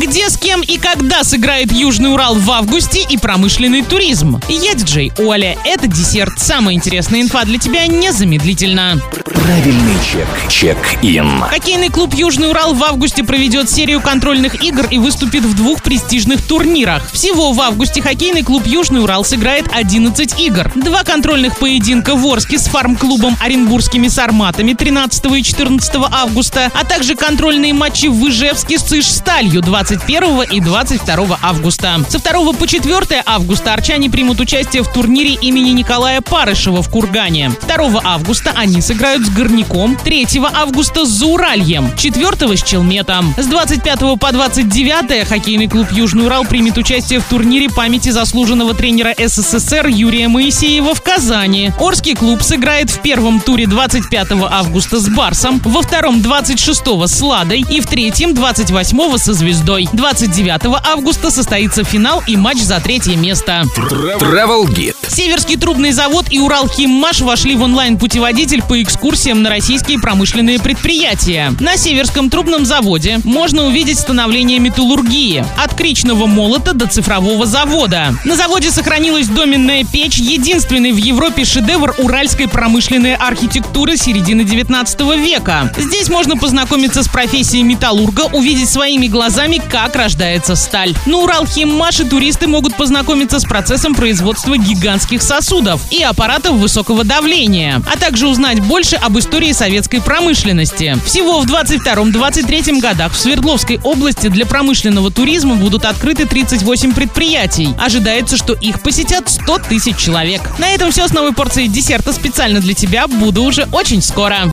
Где, с кем и когда сыграет Южный Урал в августе и промышленный туризм? Я диджей Оля. Это десерт. Самая интересная инфа для тебя незамедлительно. Правильный чек. Чек-ин. Хоккейный клуб Южный Урал в августе проведет серию контрольных игр и выступит в двух престижных турнирах. Всего в августе хоккейный клуб Южный Урал сыграет 11 игр. Два контрольных поединка в Орске с фарм-клубом Оренбургскими сарматами 13 и 14 августа, а также контрольные матчи в Ижевске с Иж-Сталью 21 и 22 августа. Со 2 по 4 августа арчане примут участие в турнире имени Николая Парышева в Кургане. 2 августа они сыграют с Горняком, 3 августа с Зауральем, 4 с Челметом. С 25 по 29 хоккейный клуб Южный Урал примет участие в турнире памяти заслуженного тренера СССР Юрия Моисеева в Казани. Орский клуб сыграет в первом туре 25 августа с Барсом, во втором 26 с Ладой и в третьем 28 со Звездой. 29 августа состоится финал и матч за третье место. Travel Guide. Северский трубный завод и Уралхиммаш вошли в онлайн-путеводитель по экскурсиям на российские промышленные предприятия. На Северском трубном заводе можно увидеть становление металлургии. От кричного молота до цифрового завода. На заводе сохранилась доменная печь, единственный в Европе шедевр уральской промышленной архитектуры середины 19 века. Здесь можно познакомиться с профессией металлурга, увидеть своими глазами, как рождается сталь. На Уралхиммаше туристы могут познакомиться с процессом производства гигантских сосудов и аппаратов высокого давления, а также узнать больше об истории советской промышленности. Всего в 22-23 годах в Свердловской области для промышленного туризма будут открыты 38 предприятий. Ожидается, что их посетят 100 тысяч человек. На этом все с новой порцией десерта специально для тебя. Буду уже очень скоро.